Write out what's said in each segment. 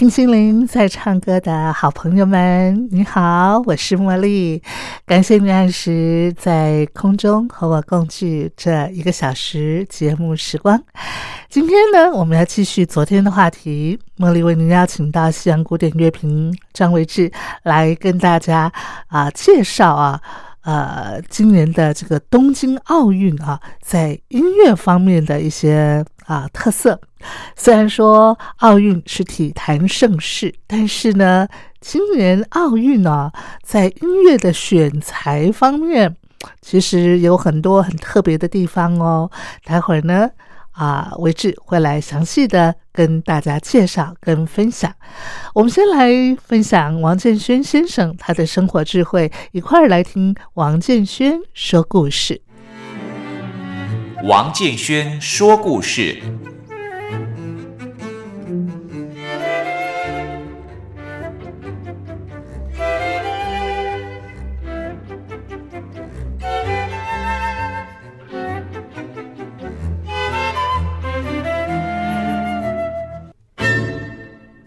听心灵在唱歌的好朋友们，你好，我是茉莉，感谢你按时在空中和我共聚这一个小时节目时光。今天呢，我们要继续昨天的话题，茉莉为您邀请到西洋古典乐评张维志来跟大家啊介绍啊。呃，今年的这个东京奥运啊，在音乐方面的一些啊特色。虽然说奥运是体坛盛事，但是呢，今年奥运呢，在音乐的选材方面，其实有很多很特别的地方哦。待会儿呢。啊，维志会来详细的跟大家介绍跟分享。我们先来分享王建轩先生他的生活智慧，一块儿来听王建轩说故事。王建轩说故事。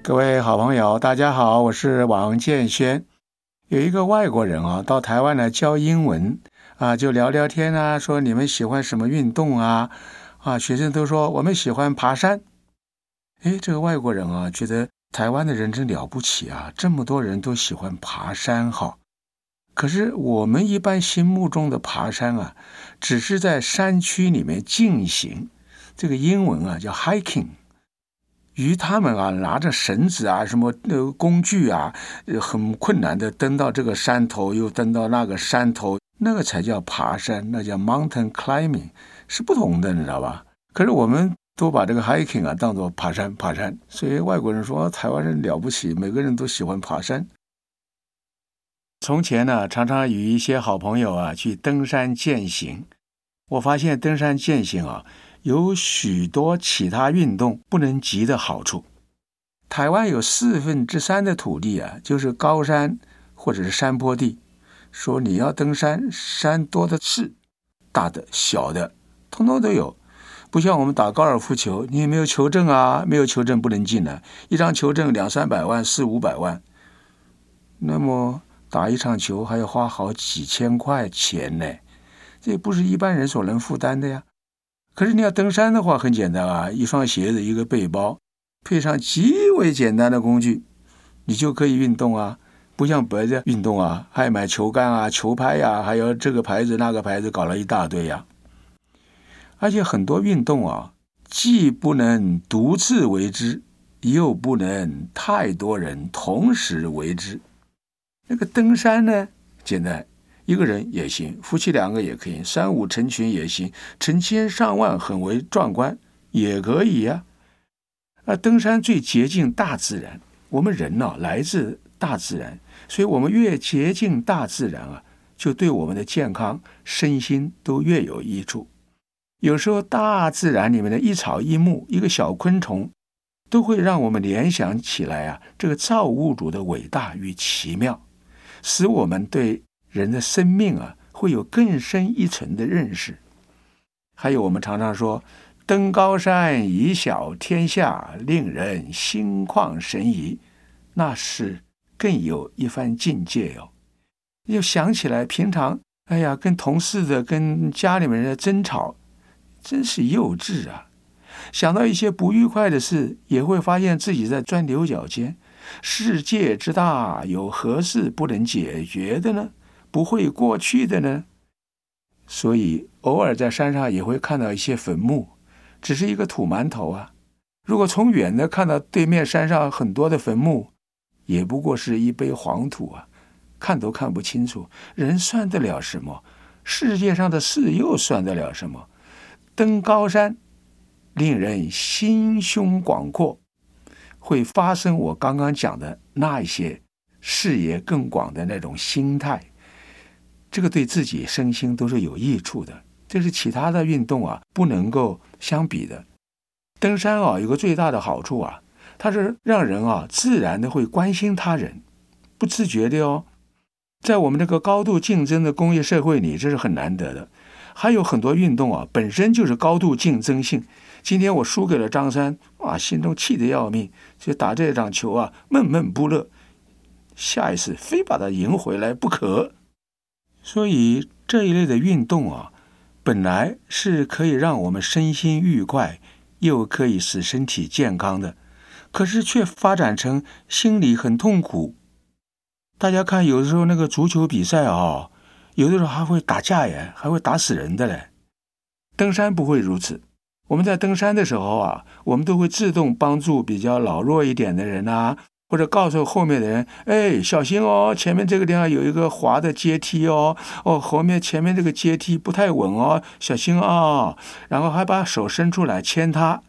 各位好朋友，大家好，我是王建轩。有一个外国人啊，到台湾来教英文啊，就聊聊天啊，说你们喜欢什么运动啊？啊，学生都说我们喜欢爬山。哎，这个外国人啊，觉得台湾的人真了不起啊，这么多人都喜欢爬山哈。可是我们一般心目中的爬山啊，只是在山区里面进行，这个英文啊叫 hiking。于他们啊，拿着绳子啊，什么那个工具啊，很困难的登到这个山头，又登到那个山头，那个才叫爬山，那叫 mountain climbing，是不同的，你知道吧？可是我们都把这个 hiking 啊当做爬山，爬山。所以外国人说台湾人了不起，每个人都喜欢爬山。从前呢，常常与一些好朋友啊去登山健行，我发现登山健行啊。有许多其他运动不能及的好处。台湾有四分之三的土地啊，就是高山或者是山坡地。说你要登山，山多的是，大的、小的，通通都有。不像我们打高尔夫球，你也没有球证啊，没有球证不能进来。一张球证两三百万、四五百万，那么打一场球还要花好几千块钱呢，这也不是一般人所能负担的呀。可是你要登山的话，很简单啊，一双鞋子，一个背包，配上极为简单的工具，你就可以运动啊。不像别的运动啊，还买球杆啊、球拍呀，还有这个牌子那个牌子，搞了一大堆呀。而且很多运动啊，既不能独自为之，又不能太多人同时为之。那个登山呢，简单。一个人也行，夫妻两个也可以，三五成群也行，成千上万很为壮观也可以呀。啊，登山最接近大自然，我们人呢来自大自然，所以我们越接近大自然啊，就对我们的健康、身心都越有益处。有时候大自然里面的一草一木、一个小昆虫，都会让我们联想起来啊，这个造物主的伟大与奇妙，使我们对。人的生命啊，会有更深一层的认识。还有，我们常常说“登高山，以小天下”，令人心旷神怡，那是更有一番境界哟。又想起来，平常哎呀，跟同事的、跟家里面人的争吵，真是幼稚啊！想到一些不愉快的事，也会发现自己在钻牛角尖。世界之大，有何事不能解决的呢？不会过去的呢？所以偶尔在山上也会看到一些坟墓，只是一个土馒头啊。如果从远的看到对面山上很多的坟墓，也不过是一杯黄土啊，看都看不清楚。人算得了什么？世界上的事又算得了什么？登高山，令人心胸广阔，会发生我刚刚讲的那一些视野更广的那种心态。这个对自己身心都是有益处的，这是其他的运动啊不能够相比的。登山啊，有个最大的好处啊，它是让人啊自然的会关心他人，不自觉的哦。在我们这个高度竞争的工业社会里，这是很难得的。还有很多运动啊，本身就是高度竞争性。今天我输给了张三，啊，心中气得要命，就打这场球啊，闷闷不乐。下一次非把他赢回来不可。所以这一类的运动啊，本来是可以让我们身心愉快，又可以使身体健康的，可是却发展成心里很痛苦。大家看，有的时候那个足球比赛啊，有的时候还会打架耶，还会打死人的嘞。登山不会如此。我们在登山的时候啊，我们都会自动帮助比较老弱一点的人啊。或者告诉后面的人，哎，小心哦，前面这个地方有一个滑的阶梯哦，哦，后面前面这个阶梯不太稳哦，小心啊！然后还把手伸出来牵他。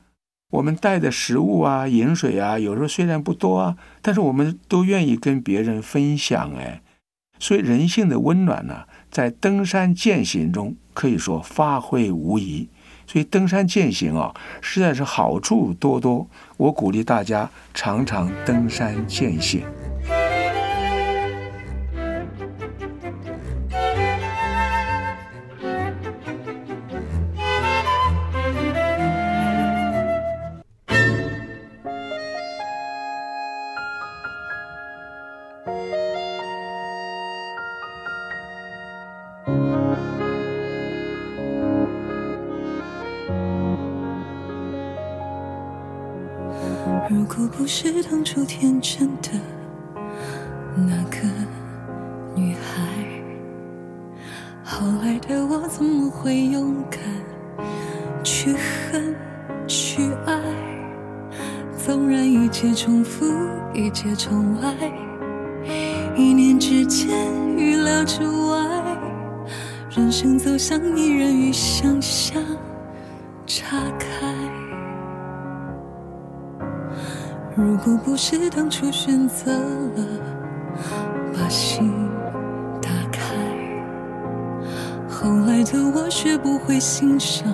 我们带的食物啊、饮水啊，有时候虽然不多啊，但是我们都愿意跟别人分享哎。所以人性的温暖呢，在登山践行中可以说发挥无遗。所以登山践行啊，实在是好处多多。我鼓励大家常常登山见险。如果不是当初天真的那个女孩，后来的我怎么会勇敢去恨去爱？纵然一切重复，一切重来，一念之间，预料之外，人生走向依然与想象如果不是当初选择了把心打开，后来的我学不会欣赏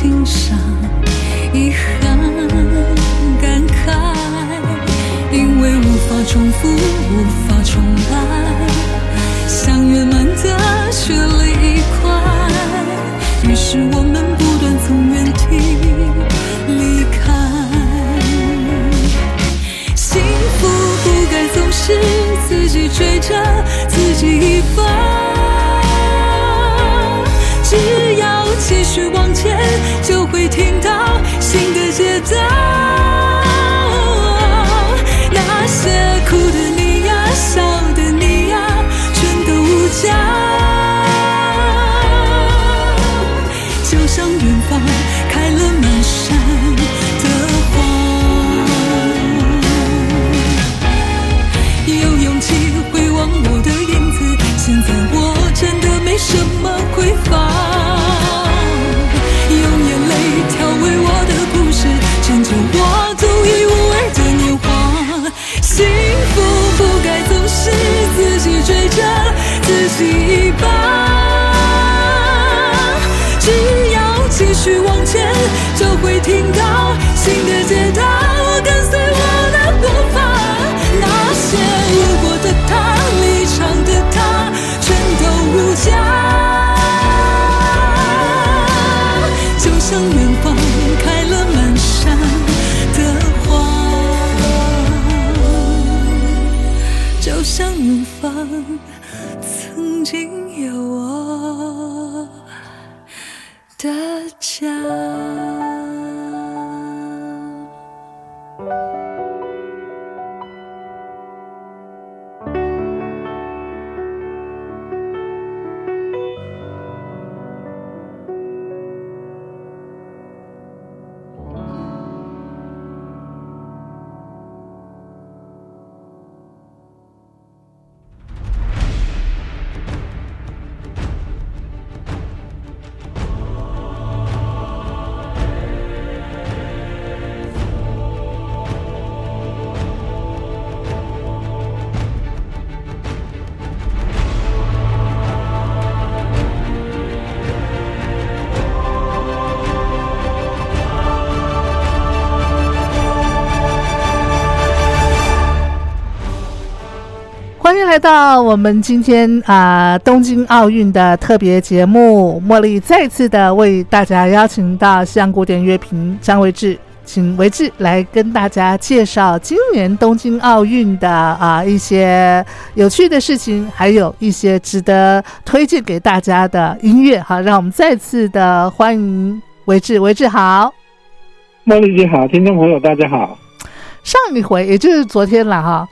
欣赏遗憾感慨，因为无法重复，无法新来到我们今天啊、东京奥运的特别节目。茉莉再次的为大家邀请到西洋古典乐评张维志，请维志来跟大家介绍今年东京奥运的啊、一些有趣的事情，还有一些值得推荐给大家的音乐。好，让我们再次的欢迎维志，维志好。茉莉姐好，听众朋友大家好。上一回，也就是昨天了哈。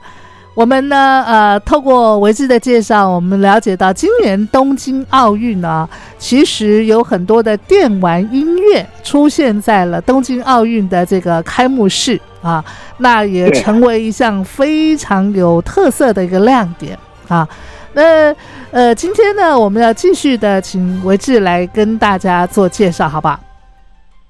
我们呢，呃，透过维志的介绍，我们了解到今年东京奥运呢，其实有很多的电玩音乐出现在了东京奥运的这个开幕式啊，那也成为一项非常有特色的一个亮点啊。那呃，今天呢，我们要继续的请维志来跟大家做介绍，好不好？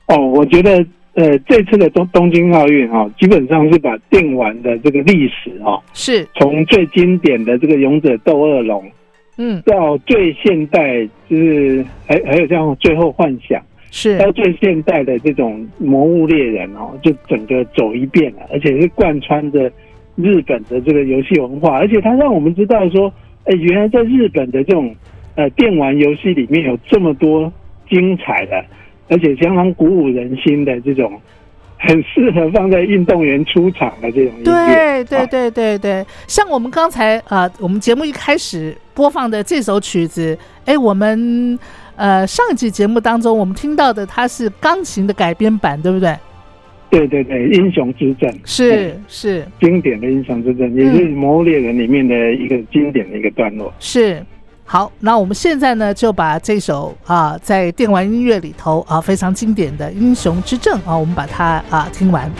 哦，我觉得呃，这次的东东京奥运哈、基本上是把电玩的这个历史哈、是，从最经典的这个勇者斗恶龙，嗯，到最现代，就是还还有像最后幻想，是，到最现代的这种魔物猎人哦，就整个走一遍了，而且是贯穿着日本的这个游戏文化，而且它让我们知道说，哎，原来在日本的这种呃电玩游戏里面有这么多精彩的，而且相当鼓舞人心的这种，很适合放在运动员出场的这种音乐。啊对对对对对，像我们刚才啊、呃我们节目一开始播放的这首曲子，哎，我们呃上一集节目当中我们听到的它是钢琴的改编版，对不对？对对对，英雄之战是是经典的英雄之战，也是《魔物猎人》里面的一个经典的一个段落。是。好，那我们现在呢就把这首啊在电玩音乐里头啊非常经典的《英雄之证》啊，我们把它啊听完。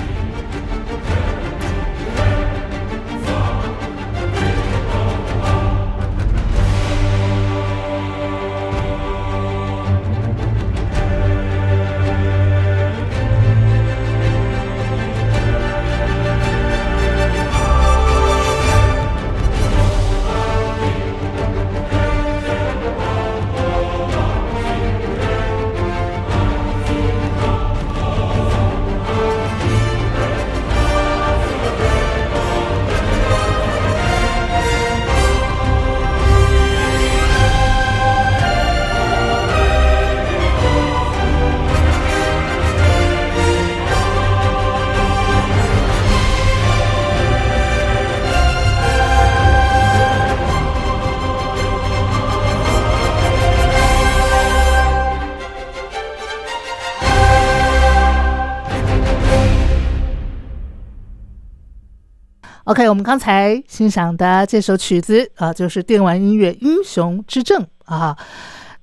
OK，我们刚才欣赏的这首曲子啊，就是电玩音乐《英雄之证》啊。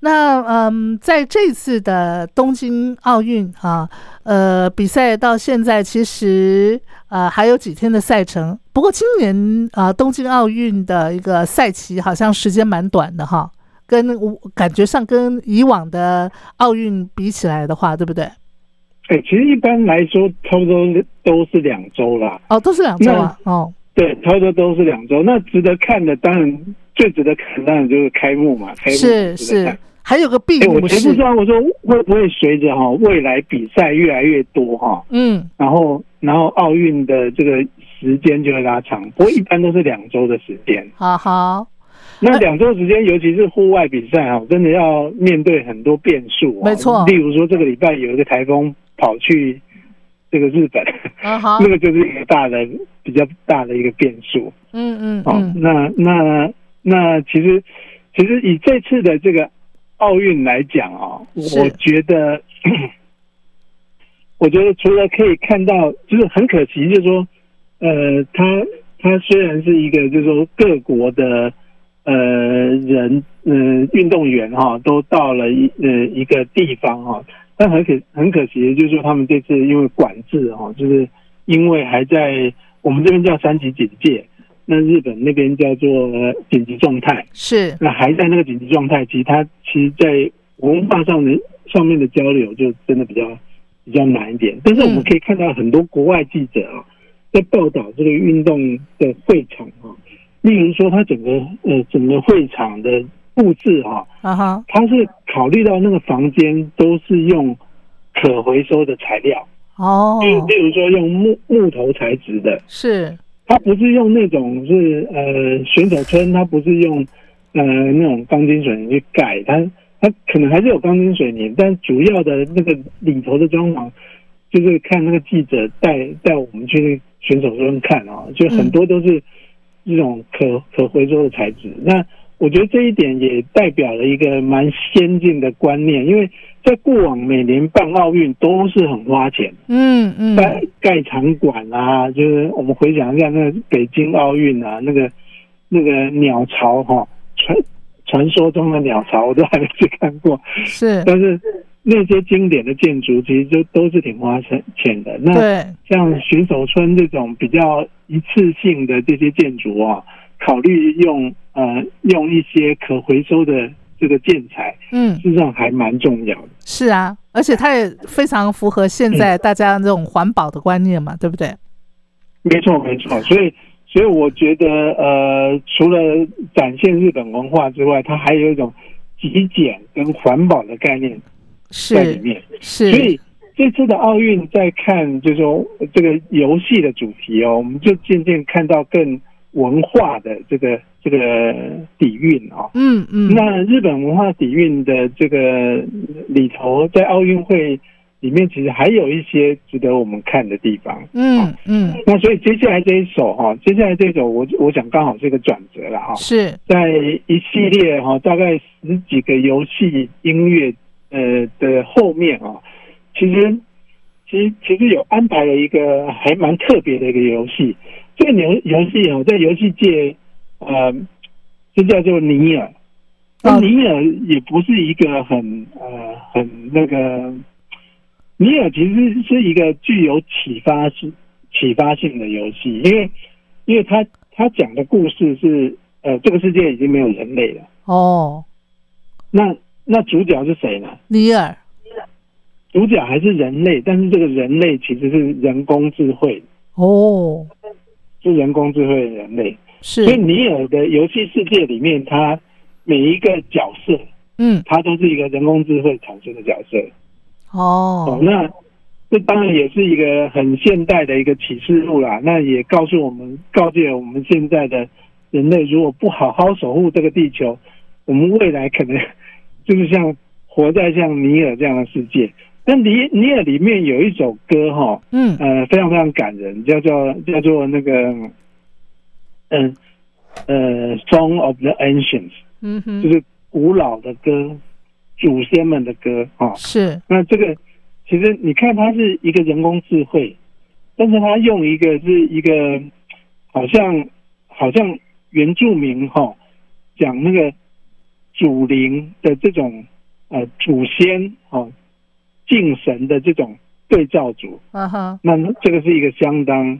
那嗯，在这次的东京奥运啊，呃，比赛到现在其实呃还有几天的赛程。不过今年啊，东京奥运的一个赛期好像时间蛮短的哈，跟我感觉上跟以往的奥运比起来的话，对不对？哎，其实一般来说，差不多都是两周啦。哦，都是两周啊，哦，对，差不多都是两周。那值得看的，当然最值得看，当然就是开幕嘛。开幕是是还有个闭哎，我幕式前不知，道，我说会不会随着哈未来比赛越来越多哈，嗯，然后然后奥运的这个时间就会拉长。不过一般都是两周的时间。好好，那两周时间，尤其是户外比赛哈，真的要面对很多变数。没错例如说这个礼拜有一个台风跑去这个日本，那，个就是一个大的比较大的一个变数。嗯嗯哦，嗯，那那那其实其实以这次的这个奥运来讲啊，是。我觉得 我觉得除了可以看到，就是很可惜，就是说，呃，他他虽然是一个，就是说各国的呃人，呃运动员哈、都到了一呃一个地方哈、但很可很可惜，就是说他们这次因为管制哈、就是因为还在我们这边叫三级警戒，那日本那边叫做呃紧急状态，是那还在那个紧急状态，其实它其实，在文化上的上面的交流就真的比较比较难一点。但是我们可以看到很多国外记者啊，在报道这个运动的会场啊，例如说它整个呃整个会场的布置啊，啊哈，它是考虑到那个房间都是用可回收的材料，哦，就例如说用木木头材质的，是。它不是用那种是呃选手村，它不是用呃那种钢筋水泥去盖，它它可能还是有钢筋水泥，但主要的那个里头的装潢，就是看那个记者带带我们去选手村看啊，就很多都是这种可可回收的材质。那我觉得这一点也代表了一个蛮先进的观念，因为在过往每年办奥运都是很花钱。嗯嗯，盖盖场馆啊，就是我们回想一下，那个北京奥运啊，那个那个鸟巢哈、传传说中的鸟巢，我都还没去看过。是，但是那些经典的建筑，其实就都是挺花钱钱的。那，像选手村这种比较一次性的这些建筑啊，考虑用呃用一些可回收的这个建材，嗯，事实上还蛮重要的。是啊，而且它也非常符合现在大家这种环保的观念嘛，对不对？没错，没错。所以，所以我觉得，呃，除了展现日本文化之外，它还有一种极简跟环保的概念在里是面。是，所以这次的奥运在看，就是说这个游戏的主题哦，我们就渐渐看到更文化的这个这个底蕴啊、嗯嗯，那日本文化底蕴的这个里头，在奥运会里面，其实还有一些值得我们看的地方。嗯嗯。那所以接下来这一首哈，接下来这一首我我想刚好是一个转折了哈，是，在一系列哈大概十几个游戏音乐呃的后面啊，其实其实其实有安排了一个还蛮特别的一个游戏，这个游游戏啊在游戏界呃就叫做尼尔，那哦尼尔也不是一个很呃很那个。尼尔其实是一个具有启发性、启发性的游戏，因为因为他他讲的故事是呃，这个世界已经没有人类了，哦，那那主角是谁呢？尼尔，主角还是人类，但是这个人类其实是人工智慧，哦，是人工智慧的人类。是所以，尼尔的游戏世界里面，他每一个角色，嗯，他都是一个人工智慧产生的角色。哦哦，，那这当然也是一个很现代的一个启示录啦。那也告诉我们，告诫我们现在的人类，如果不好好守护这个地球，我们未来可能 就是像活在像尼尔这样的世界。那尼尼尔里面有一首歌哈，嗯。呃，非常非常感人，叫做叫做那个，嗯呃，《Song of the Ancients》，嗯哼，就是古老的歌，祖先们的歌啊。是，那这个其实你看，它是一个人工智慧，但是它用一个是一个好像好像原住民哈、讲那个祖灵的这种呃祖先哦敬神的这种对照组，啊哈，那这个是一个相当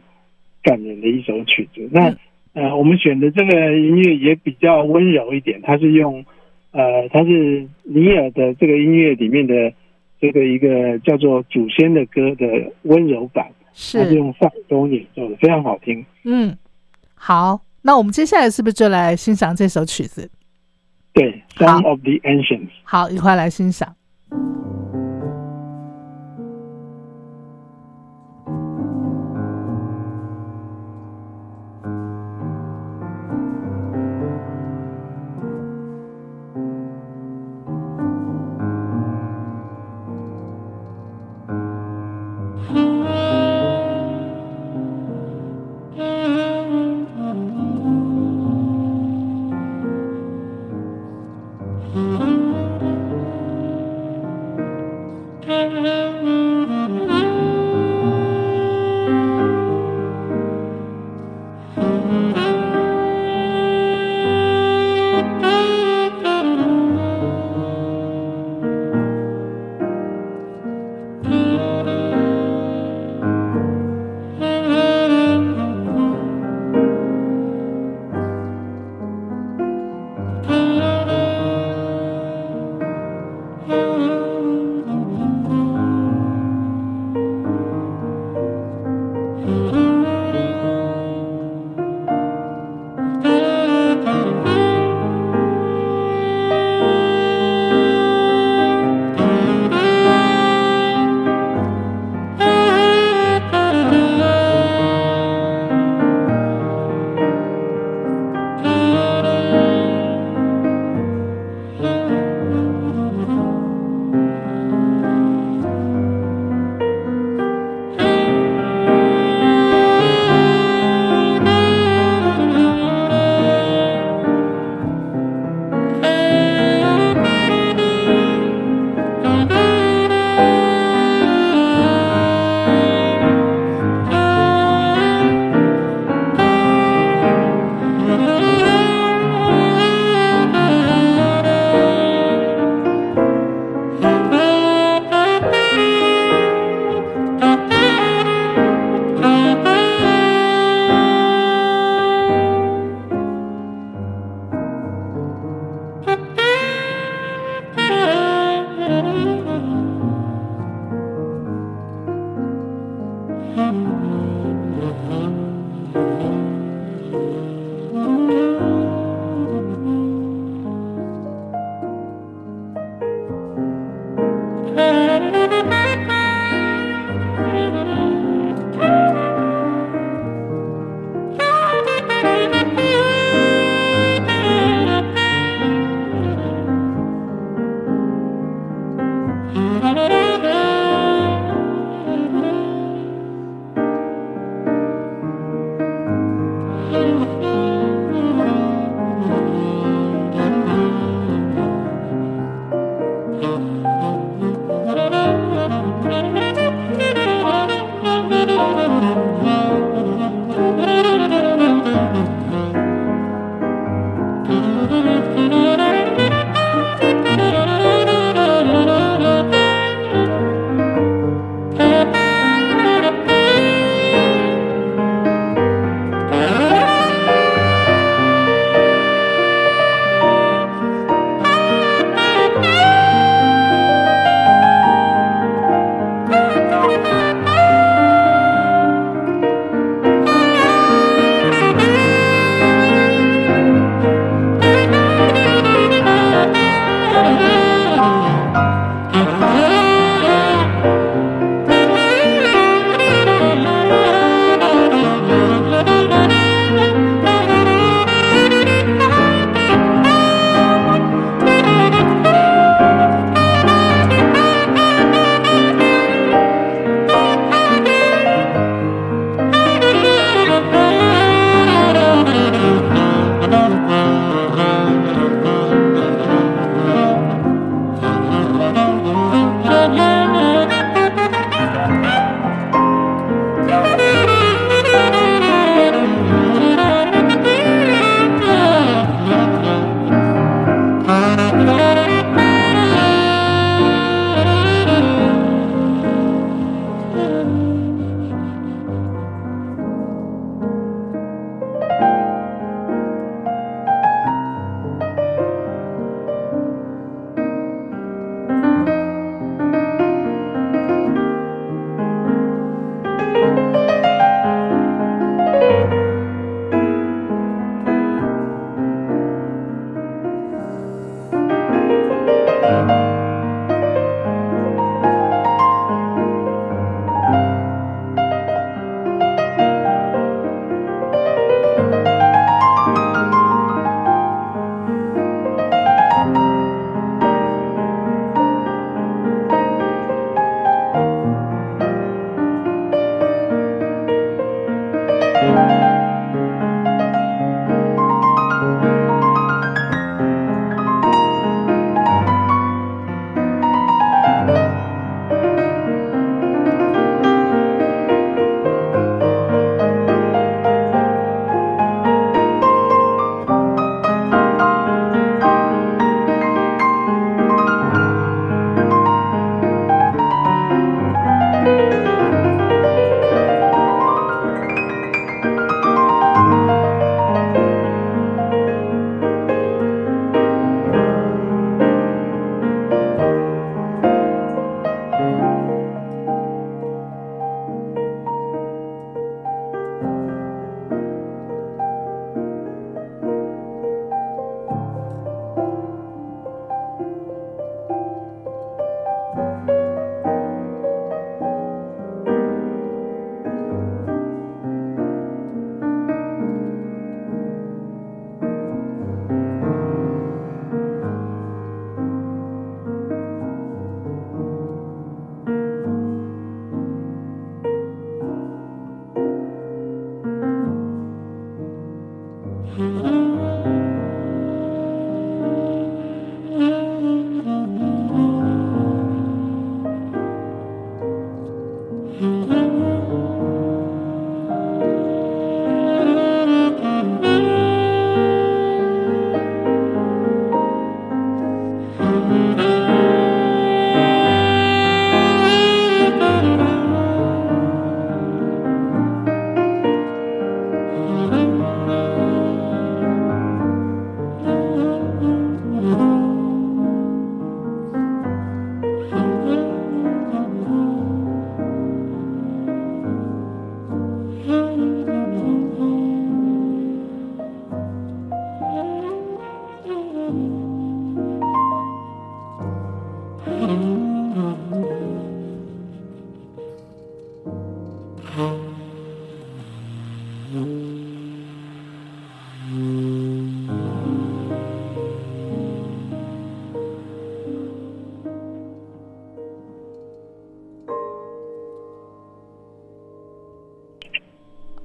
感人的一首曲子。那、嗯呃，我们选的这个音乐也比较温柔一点，它是用呃，它是尼尔的这个音乐里面的这个一个叫做祖先的歌的温柔版，它是是，用萨克斯风演奏的，非常好听。嗯，好，那我们接下来是不是就来欣赏这首曲子？对，《Song of the Ancients》。好，一块来欣赏。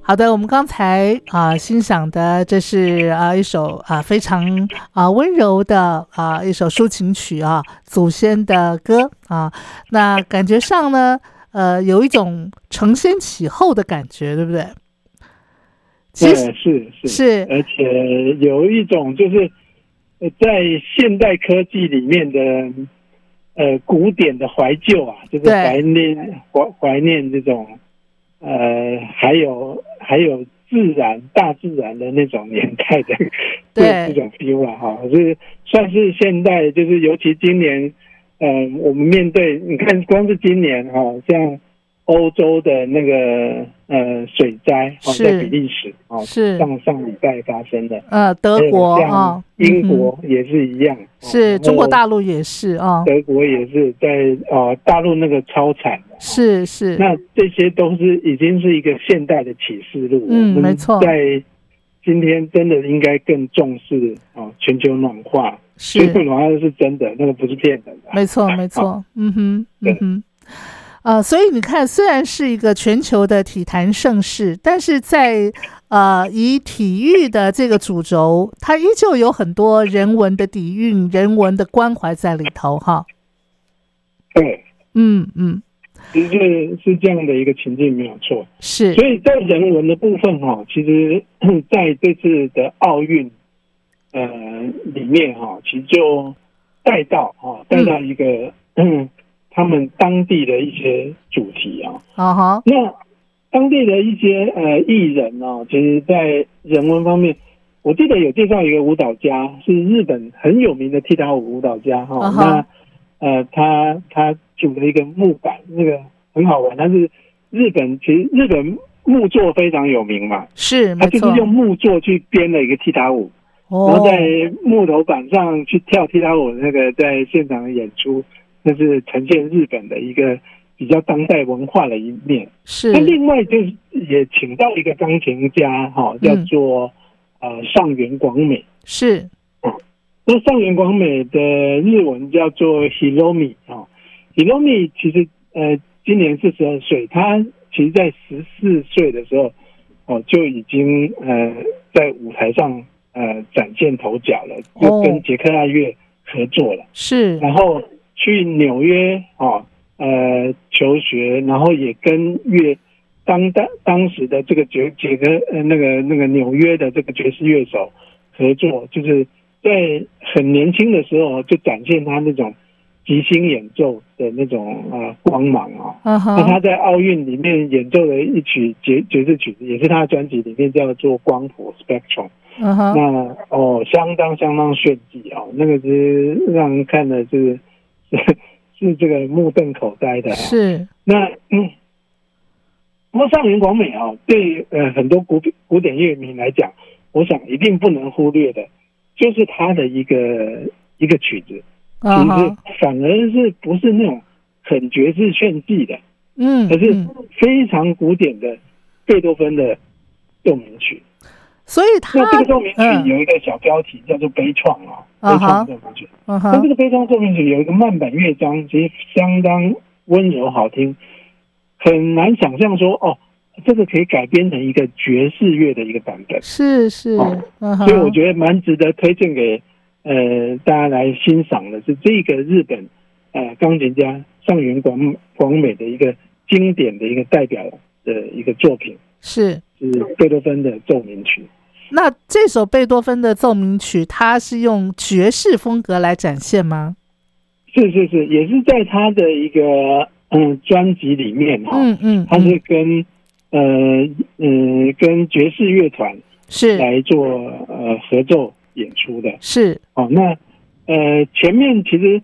好的，我们刚才啊欣赏的这是啊一首啊非常啊温柔的啊一首抒情曲啊，祖先的歌啊，那感觉上呢，呃，有一种承先启后的感觉，对不对？其对，实是是。是。而且有一种就是呃在现代科技里面的呃古典的怀旧啊，就是怀念怀怀念这种呃还有还有自然大自然的那种年代的对。这种 feel 啊哈，是算是现代，就是尤其今年，嗯、我们面对你看光是今年哈、像欧洲的那个呃水灾，在比利时哦，是上上礼拜发生的，呃德国啊，英国也是一样，哦是中国，大陆也是啊，德国也是在哦大陆那个超惨的，是是那这些都是已经是一个现代的启示录，嗯没错在今天真的应该更重视哦全球暖化，是，暖化是真的，那个不是骗人的，没错 没错，嗯哼嗯哼。呃，所以你看，虽然是一个全球的体坛盛世，但是在呃以体育的这个主轴，它依旧有很多人文的底蕴、人文的关怀在里头，哈。对，嗯嗯，其实是是这样的一个情境没有错。是。所以在人文的部分哈、其实 在这次的奥运呃里面哈、其实就带到哈、带到一个嗯他们当地的一些主题啊。啊哈，那当地的一些呃艺人哦，其实，在人文方面，我记得有介绍一个舞蹈家，是日本很有名的踢踏舞舞蹈家哈、那呃，他他组了一个木板，那个很好玩。但是日本其实日本木作非常有名嘛，是他就是，用木作去编了一个踢踏舞，然哦后，在木头板上去跳踢踏舞，那个在现场的演出，那是呈现日本的一个比较当代文化的一面。是。那另外就是也请到一个钢琴家哈、叫做、呃上原广美。是。那上原广美的日文叫做 Hiromi 啊、Hiromi 其实呃今年四十二岁，他其实在十四岁的时候哦就已经呃在舞台上呃展现头角了，就跟杰克爱乐合作了。是然后去纽约哦，呃求学，然后也跟乐当当当时的这个爵杰克呃那个那个纽约的这个爵士乐手合作，就是在很年轻的时候就展现他那种即兴演奏的那种呃光芒啊、嗯那他，在奥运里面演奏的一曲爵爵士曲子，也是他的专辑里面叫做《光谱 Spectrum》。那哦，相当相当炫技哦，那个是让人看的是是 是这个目瞪口呆的、啊。是。那嗯，不过上原广美啊、对呃很多古古典乐迷来讲，我想一定不能忽略的，就是他的一个一个曲子，其实嗯，反而是不是那种很爵士炫技的，嗯，可是嗯。非常古典的贝多芬的奏鸣曲。所以他那这个奏鸣曲嗯。有一个小标题叫做《悲怆》啊，悲怆奏鸣曲。那这，个悲怆奏鸣曲有一个慢板乐章，其实相当温柔好听，很难想象说哦，这个可以改编成一个爵士乐的一个版本，是是。所以我觉得蛮值得推荐给呃大家来欣赏的是这个日本呃钢琴家上原广广美的一个经典的一个代表的一个作品，是。是贝多芬的奏鸣曲。那这首贝多芬的奏鸣曲，它是用爵士风格来展现吗？是是是，也是在他的一个嗯专辑里面哈、嗯嗯，他是嗯跟呃嗯跟爵士乐团是来做呃合奏演出的。是。哦。那呃前面其实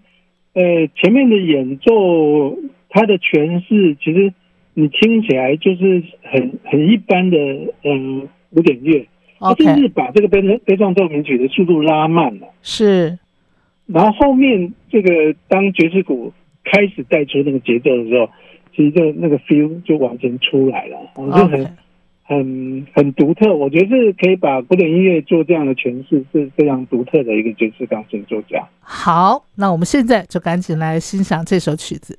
呃前面的演奏，它的诠释其实你听起来就是很很一般的嗯、呃古典乐，它甚至把这个悲悲壮奏鸣曲的速度拉慢了。是。然后后面这个当爵士鼓开始带出那个节奏的时候，其实就那个 feel 就完全出来了，哦就很很很独特，我觉得是可以把古典音乐做这样的诠释，是非常独特的一个爵士钢琴作家。好，那我们现在就赶紧来欣赏这首曲子。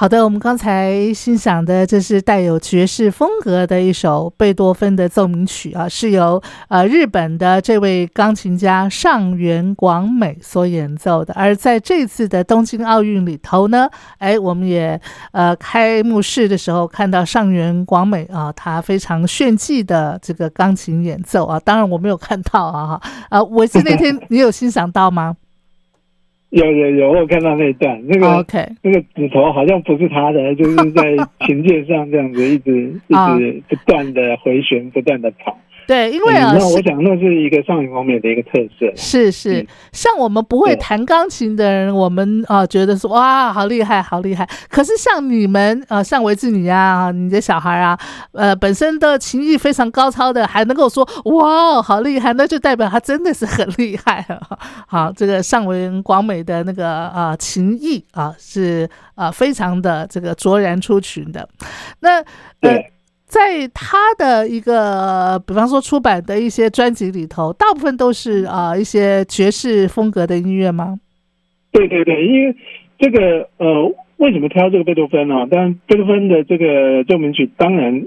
好的，我们刚才欣赏的这是带有爵士风格的一首贝多芬的奏鸣曲啊，是由呃日本的这位钢琴家上原广美所演奏的。而在这次的东京奥运里头呢，哎，我们也呃开幕式的时候看到上原广美啊，他非常炫技的这个钢琴演奏啊，当然我没有看到啊，啊，我是那天你有欣赏到吗？有有有，我看到那段，那个 OK，那个指头好像不是他的，就是在琴键上这样子一直一直不断的回旋，不断的跑。对，因为啊，那我想那是一个上云方面的一个特色。是是，像我们不会弹钢琴的人，我们啊觉得说哇，好厉害，好厉害。可是像你们啊，像维志你啊，你的小孩啊，呃，本身的琴艺非常高超的，还能够说哇，好厉害，那就代表他真的是很厉害了。好，这个上文广美的那个啊琴艺啊，是啊非常的这个卓然出群的。那呃。在他的一个，比方说出版的一些专辑里头，大部分都是啊一些爵士风格的音乐吗？对对对，因为这个呃，为什么挑这个贝多芬呢？但贝多芬的这个奏鸣曲，当然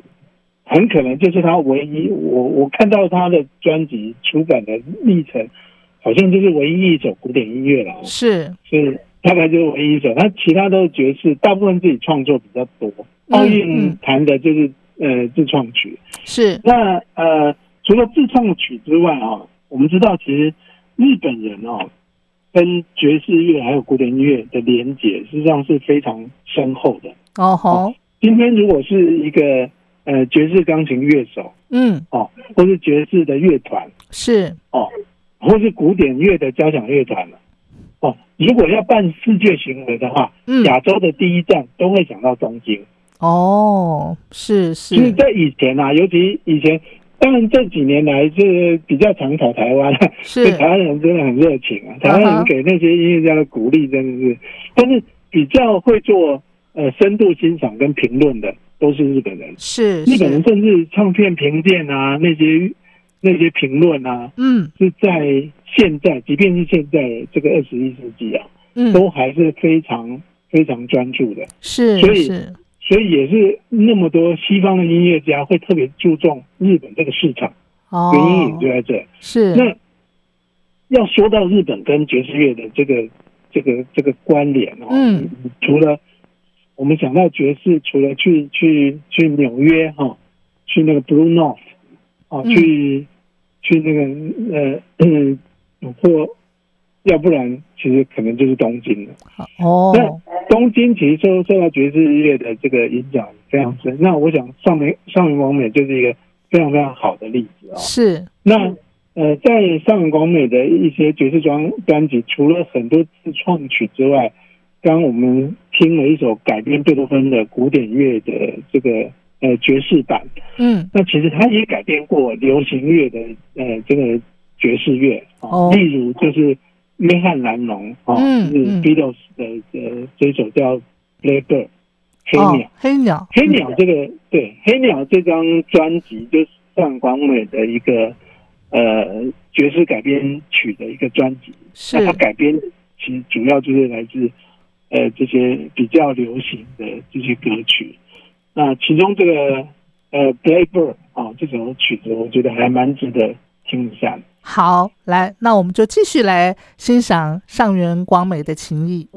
很可能就是他唯一，我我看到他的专辑出版的历程，好像就是唯一一首古典音乐了。是，是大概就是唯一一首，他其他都是爵士，大部分自己创作比较多。奥运弹的就是。呃，自创曲。是。那呃，除了自创曲之外啊，我们知道其实日本人哦，跟爵士乐还有古典音乐的连结实际上是非常深厚的。哦吼。今天如果是一个呃爵士钢琴乐手，嗯。哦，或是爵士的乐团是。哦，或是古典乐的交响乐团了哦，如果要办世界巡回的话，嗯，亚洲的第一站都会想到东京。哦，是是，就是在以前啊，尤其以前，当然这几年来是比较常跑台湾，是。台湾人真的很热情啊，台湾人给那些音乐家的鼓励真的是，但是比较会做呃深度欣赏跟评论的都是日本人，是。日本人甚至唱片评鉴啊那些那些评论啊，嗯，是在现在，即便是现在这个二十一世纪啊，嗯，都还是非常非常专注的，是，所以是。所以也是那么多西方的音乐家会特别注重日本这个市场，哦原因也就在这。是那要说到日本跟爵士乐的这个这个这个关联哦，嗯，除了我们想到爵士，除了去去去纽约哈，去那个 Blue North 啊，去去那个呃嗯或。要不然，其实可能就是东京了。哦，那东京其实受受到爵士乐的这个影响非常深。那我想上美上明广美就是一个非常非常好的例子啊。是。那呃，在上明广美的一些爵士专专辑，除了很多自创曲之外，刚我们听了一首改编贝多芬的古典乐的这个呃爵士版。嗯。那其实他也改编过流行乐的呃这个爵士乐啊，例如就是。约翰·兰农哦，是 Beatles 的呃这首叫《Blackbird》黑鸟，黑鸟，黑鸟这个对黑鸟这张专辑就是上广美的一个呃爵士改编曲的一个专辑，是。它改编其实主要就是来自呃这些比较流行的这些歌曲，那其中这个呃《Blackbird》啊这首曲子，我觉得还蛮值得听一下的。好，来，那我们就继续来欣赏上元广美的情谊。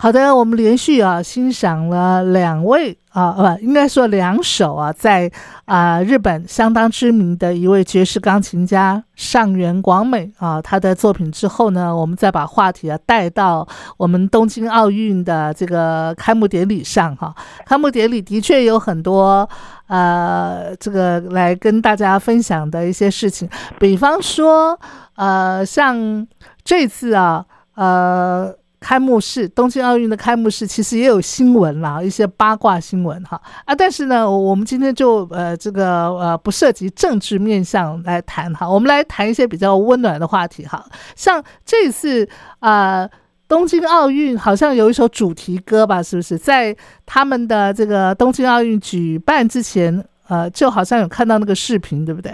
好的，我们连续啊欣赏了两位啊，不，应该说两首啊，在啊日本相当知名的一位爵士钢琴家上原广美啊他的作品之后呢，我们再把话题啊带到我们东京奥运的这个开幕典礼上哈。开幕典礼的确有很多呃这个来跟大家分享的一些事情，比方说呃像这次啊呃。开幕式，东京奥运的开幕式其实也有新闻啦，一些八卦新闻哈啊，但是呢，我们今天就呃这个呃不涉及政治面向来谈哈，我们来谈一些比较温暖的话题哈，像这次啊东京奥运好像有一首主题歌吧，是不是在他们的这个东京奥运举办之前，呃，就好像有看到那个视频，对不对？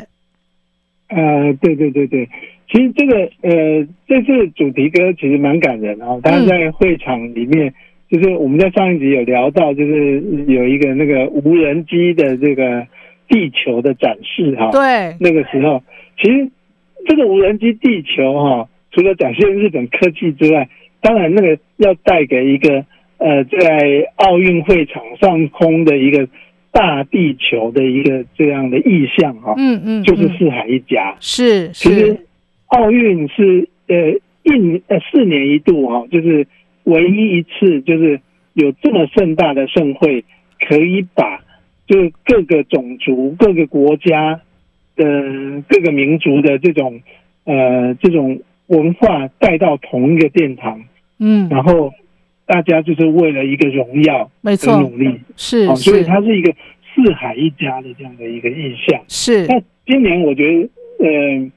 呃，对对对对。其实这个呃，这次主题歌其实蛮感人啊。当然在会场里面，就是我们在上一集有聊到，就是有一个那个无人机的这个地球的展示哈。对。那个时候，其实这个无人机地球哈，除了展现日本科技之外，当然那个要带给一个呃，在奥运会场上空的一个大地球的一个这样的意象哈。嗯嗯。就是四海一家。是。其实。奥运是呃一呃四年一度哈，就是唯一一次，就是有这么盛大的盛会，可以把就是各个种族、各个国家的各个民族的这种呃这种文化带到同一个殿堂，嗯，然后大家就是为了一个荣耀，没错，努力。是，所以它是一个四海一家的这样的一个意象。是，那今年我觉得呃。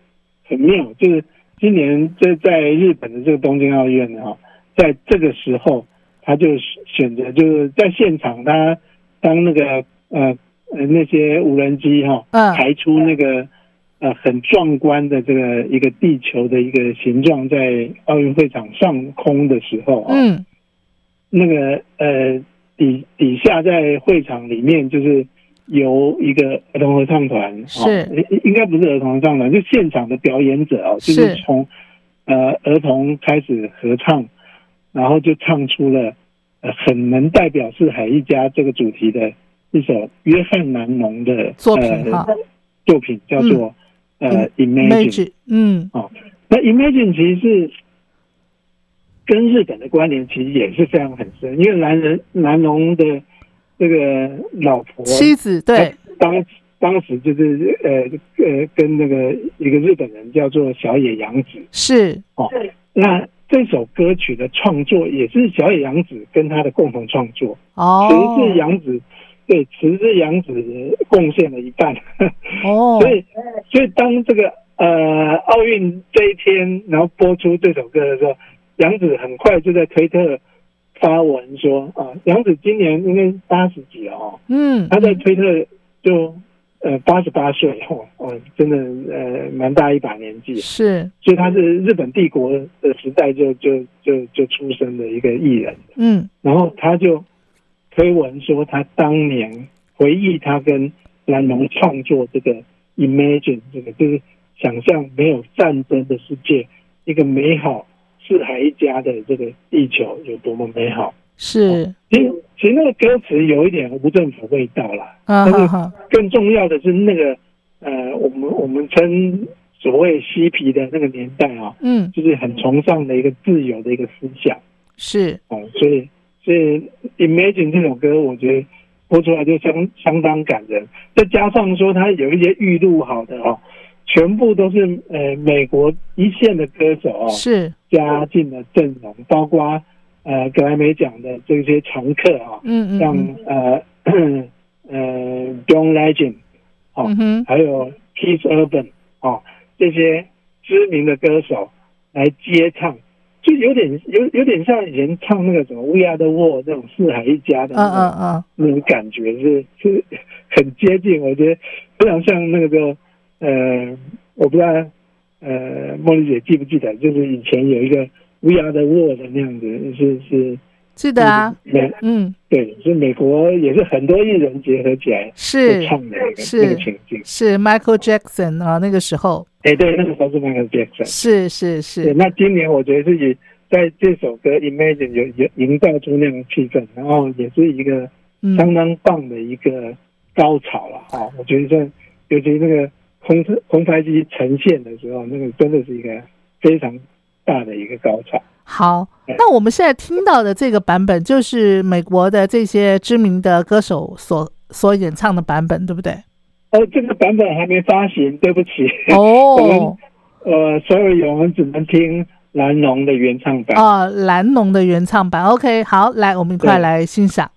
很妙，就是今年在在日本的这个东京奥运哈，在这个时候，他就选择就是在现场，他当那个呃呃那些无人机哈，排出那个呃很壮观的这个一个地球的一个形状在奥运会场上空的时候，嗯，那个呃底底下在会场里面就是。由一个儿童合唱团是。应该不是儿童合唱团，就现场的表演者哦，就是从呃儿童开始合唱，然后就唱出了呃很能代表是海一家这个主题的一首约翰南农的作品哈，作品叫做呃 Imagine，嗯，哦，那 Imagine 其实是跟日本的关联其实也是非常很深，因为南人南农的。这个老婆妻子对，当当时就是呃呃跟那个一个日本人叫做小野洋子。是。哦，那这首歌曲的创作也是小野洋子跟他的共同创作。哦，词是洋子对词是洋子贡献了一半。哦，所以所以当这个呃奥运这一天然后播出这首歌的时候，杨子很快就在推特。发文说啊，杨子今年应该八十几了哦。嗯，他在推特就呃八十八岁哦，哦，真的呃蛮大一把年纪。是，所以他是日本帝国的时代就就就就出生的一个艺人。嗯，然后他就推文说，他当年回忆他跟蓝龙创作这个 Imagine 这个，就是想象没有战争的世界，一个美好。四海一家的这个地球有多么美好？是，其实其实那个歌词有一点无政府味道啦。但是更重要的是那个呃，我们我们称所谓嬉皮的那个年代啊，嗯，就是很崇尚的一个自由的一个思想。是哦，所以所以 Imagine 这首歌，我觉得播出来就相相当感人。再加上说它有一些预录好的哦。全部都是呃美国一线的歌手哦，是。加进了阵容，包括呃格莱美奖的这些常客啊，嗯嗯，像呃 呃 John Legend，哦，还有 Keith Urban 哦，这些知名的歌手来接唱，就有点有有点像以前唱那个什么 We Are the World 那种四海一家的嗯嗯嗯。那种感觉是是很接近，我觉得非常像那个个。呃，我不知道，呃，茉莉姐记不记得，就是以前有一个 We Are the World 那样子，是是是的啊，美嗯，对，是美国也是很多艺人结合起来是唱的那个那个情境，是 Michael Jackson 啊，那个时候，哎，对，那个时候是 Michael Jackson，是是是，那今年我觉得自己在这首歌《Imagine》有有营造出那种气氛，然后也是一个相嗯，当棒的一个高潮了啊！我觉得这尤其那个空空拍机呈现的时候，那个真的是一个非常大的一个高潮。好，哎那我们现在听到的这个版本，就是美国的这些知名的歌手所所演唱的版本，对不对？哦，这个版本还没发行，对不起。我们哦，呃，sorry，我们只能听蓝龙的原唱版。啊，蓝龙的原唱版，OK，好，来，我们一块来欣赏。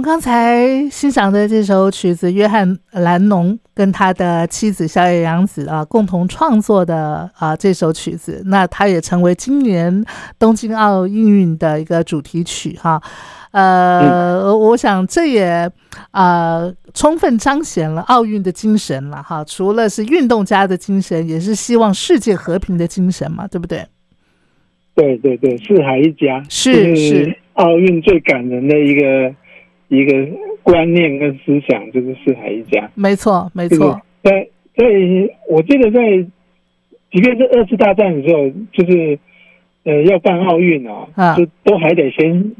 们刚才欣赏的这首曲子，约翰·兰农跟他的妻子小野洋子啊共同创作的啊这首曲子，那它也成为今年东京奥运的一个主题曲哈。呃，我想这也啊、充分彰显了奥运的精神了哈。除了是运动家的精神，也是希望世界和平的精神嘛，对不对？对对对，四海一家是是奥运最感人的一个一个观念跟思想，就是四海一家。没错，没就是错，在在，我记得在，即便是二次大战的时候，就是呃要办奥运哦，啊就都还得先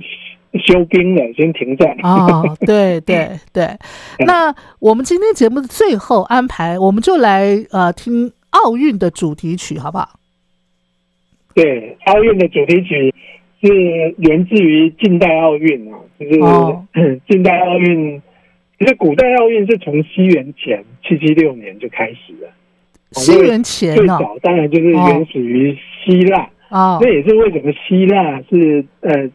休兵了，先停战。哦，对对对，那我们今天节目的最后安排，我们就来呃听奥运的主题曲，好不好？对，奥运的主题曲是源自于近代奥运啊，就是、哦。近代奥运。其实古代奥运是从西元前七七六年就开始了，西元前最哦，早当然就是原始于希腊。哦。这，也是为什么希腊是呃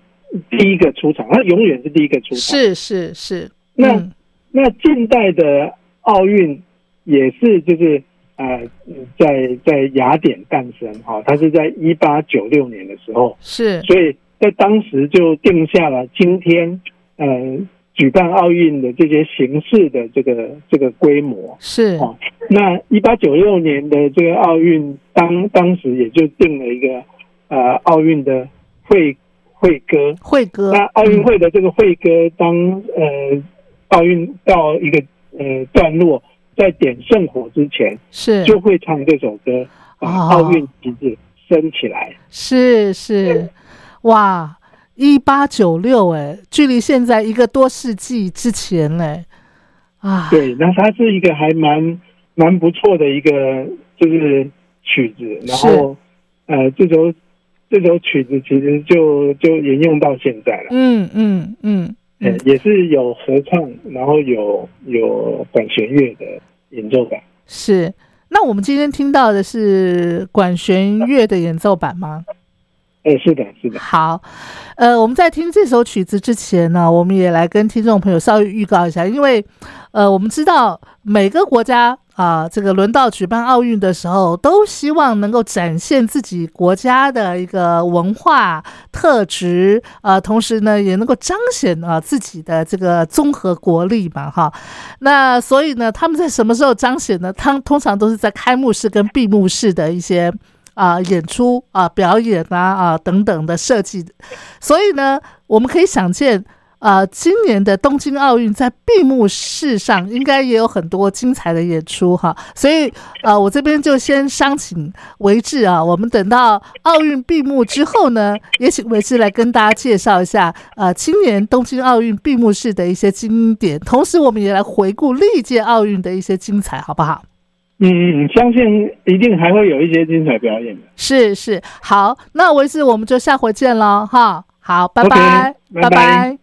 第一个出场，它永远是第一个出场。是是是，那嗯。那近代的奥运也是就是呃在在雅典诞生哈、它是在一八九六年的时候，是。所以在当时就定下了今天呃举办奥运的这些形式的这个这个规模。是。哦，那一八九六年的这个奥运当当时也就定了一个呃奥运的会会歌，会歌，那奥运会的这个会歌当呃奥运到一个呃段落，在点圣火之前，是。就会唱这首歌，把哦。奥运旗帜升起来。是是，哇，一八九六，哎，距离现在一个多世纪之前嘞，啊，对，那它是一个还蛮蛮不错的一个就是曲子，然后呃这首这首曲子其实就就沿用到现在了。嗯嗯嗯呃嗯，也是有合唱，然后有有管弦乐的演奏版。是。那我们今天听到的是管弦乐的演奏版吗？哎，是的，是的，好，呃，我们在听这首曲子之前呢，我们也来跟听众朋友稍微预告一下，因为呃，我们知道每个国家啊、这个轮到举办奥运的时候，都希望能够展现自己国家的一个文化特质，呃，同时呢，也能够彰显啊、自己的这个综合国力嘛，哈。那所以呢，他们在什么时候彰显呢？他通常都是在开幕式跟闭幕式的一些。啊、演出啊、表演啊啊、等等的设计，所以呢，我们可以想见，呃，今年的东京奥运在闭幕式上应该也有很多精彩的演出哈。所以呃，我这边就先商请维志啊，我们等到奥运闭幕之后呢，也请维志来跟大家介绍一下呃今年东京奥运闭幕式的一些经典，同时我们也来回顾历届奥运的一些精彩，好不好？嗯嗯相信一定还会有一些精彩表演的。是是。好那为止我们就下回见喽哈。好拜拜。拜拜。